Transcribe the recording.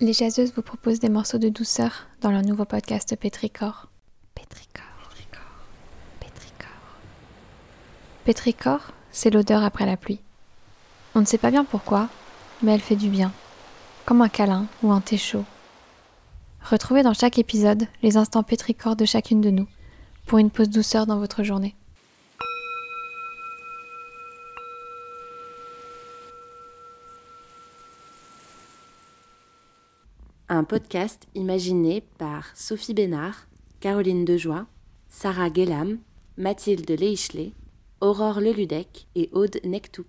Les jaseuses vous proposent des morceaux de douceur dans leur nouveau podcast Pétricor. Pétricor. Pétricor. Pétricor, c'est l'odeur après la pluie. On ne sait pas bien pourquoi, mais elle fait du bien, comme un câlin ou un thé chaud. Retrouvez dans chaque épisode les instants pétricor de chacune de nous, pour une pause douceur dans votre journée. Un podcast imaginé par Sophie Bénard, Caroline Dejoie, Sarah Guélam, Mathilde Leichelet, Aurore Leludec et Aude Nectou.